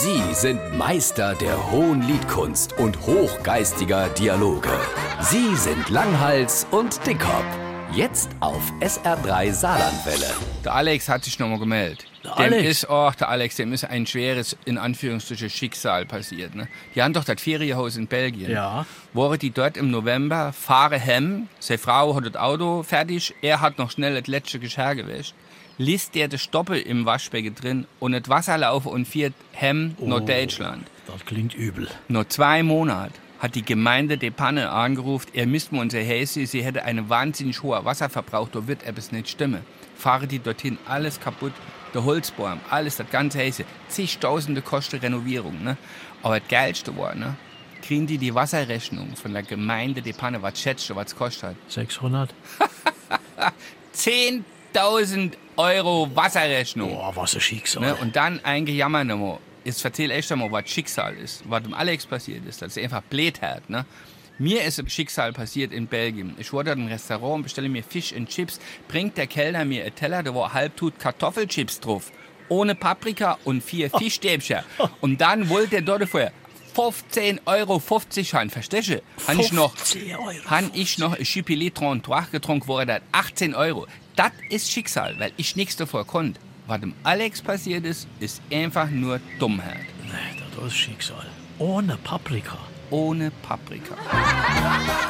Sie sind Meister der hohen Liedkunst und hochgeistiger Dialoge. Sie sind Langhals und Dickhop. Jetzt auf SR3 Saarlandwelle. Der Alex hat sich nochmal gemeldet. Der dem Alex? ist, oh, der Alex, dem ist ein schweres, in Anführungsstrichen, Schicksal passiert. Ne? Die haben doch das Ferienhaus in Belgien. Ja. Waren die dort im November, fahren hem, seine Frau hat das Auto fertig, er hat noch schnell das letzte Geschirr gewäscht. Ließ der das Stoppe im Waschbecken drin und das Wasser laufen und fährt hem nach Deutschland. Das klingt übel. Nur zwei Monate hat die Gemeinde de Panne angerufen, er müsste uns helfen, sie hätte einen wahnsinnig hohen Wasserverbrauch, da wird etwas nicht stimmen. Fahren die dorthin, alles kaputt, der Holzbaum, alles, das ganze Häse, zigtausende kosten Renovierung, ne? Aber das Geilste war, ne? Kriegen die die Wasserrechnung von der Gemeinde de Panne, was schätzt du, was kostet? 600? 10.000 Euro Wasserrechnung. Boah, was ein Schicksal. Ne? Und dann ein Gejammer nochmal. Jetzt erzähl echt einmal, was Schicksal ist, was dem Alex passiert ist. Das ist einfach blöd hat, ne? Mir ist ein Schicksal passiert in Belgien. Ich war dort im Restaurant, bestelle mir Fisch und Chips, bringt der Kellner mir einen Teller, da war halbtut Kartoffelchips drauf. Ohne Paprika und vier Fischstäbchen. Und dann wollte der dort vorher 15,50 Euro haben, verstehst du? Han ich noch, 15 Euro. han ich noch ein Chipili 33 getrunken, wurde das 18 Euro. Das ist Schicksal, weil ich nichts davor konnte. Was dem Alex passiert ist, ist einfach nur Dummheit. Nee, das ist Schicksal. Ohne Paprika. Ohne Paprika.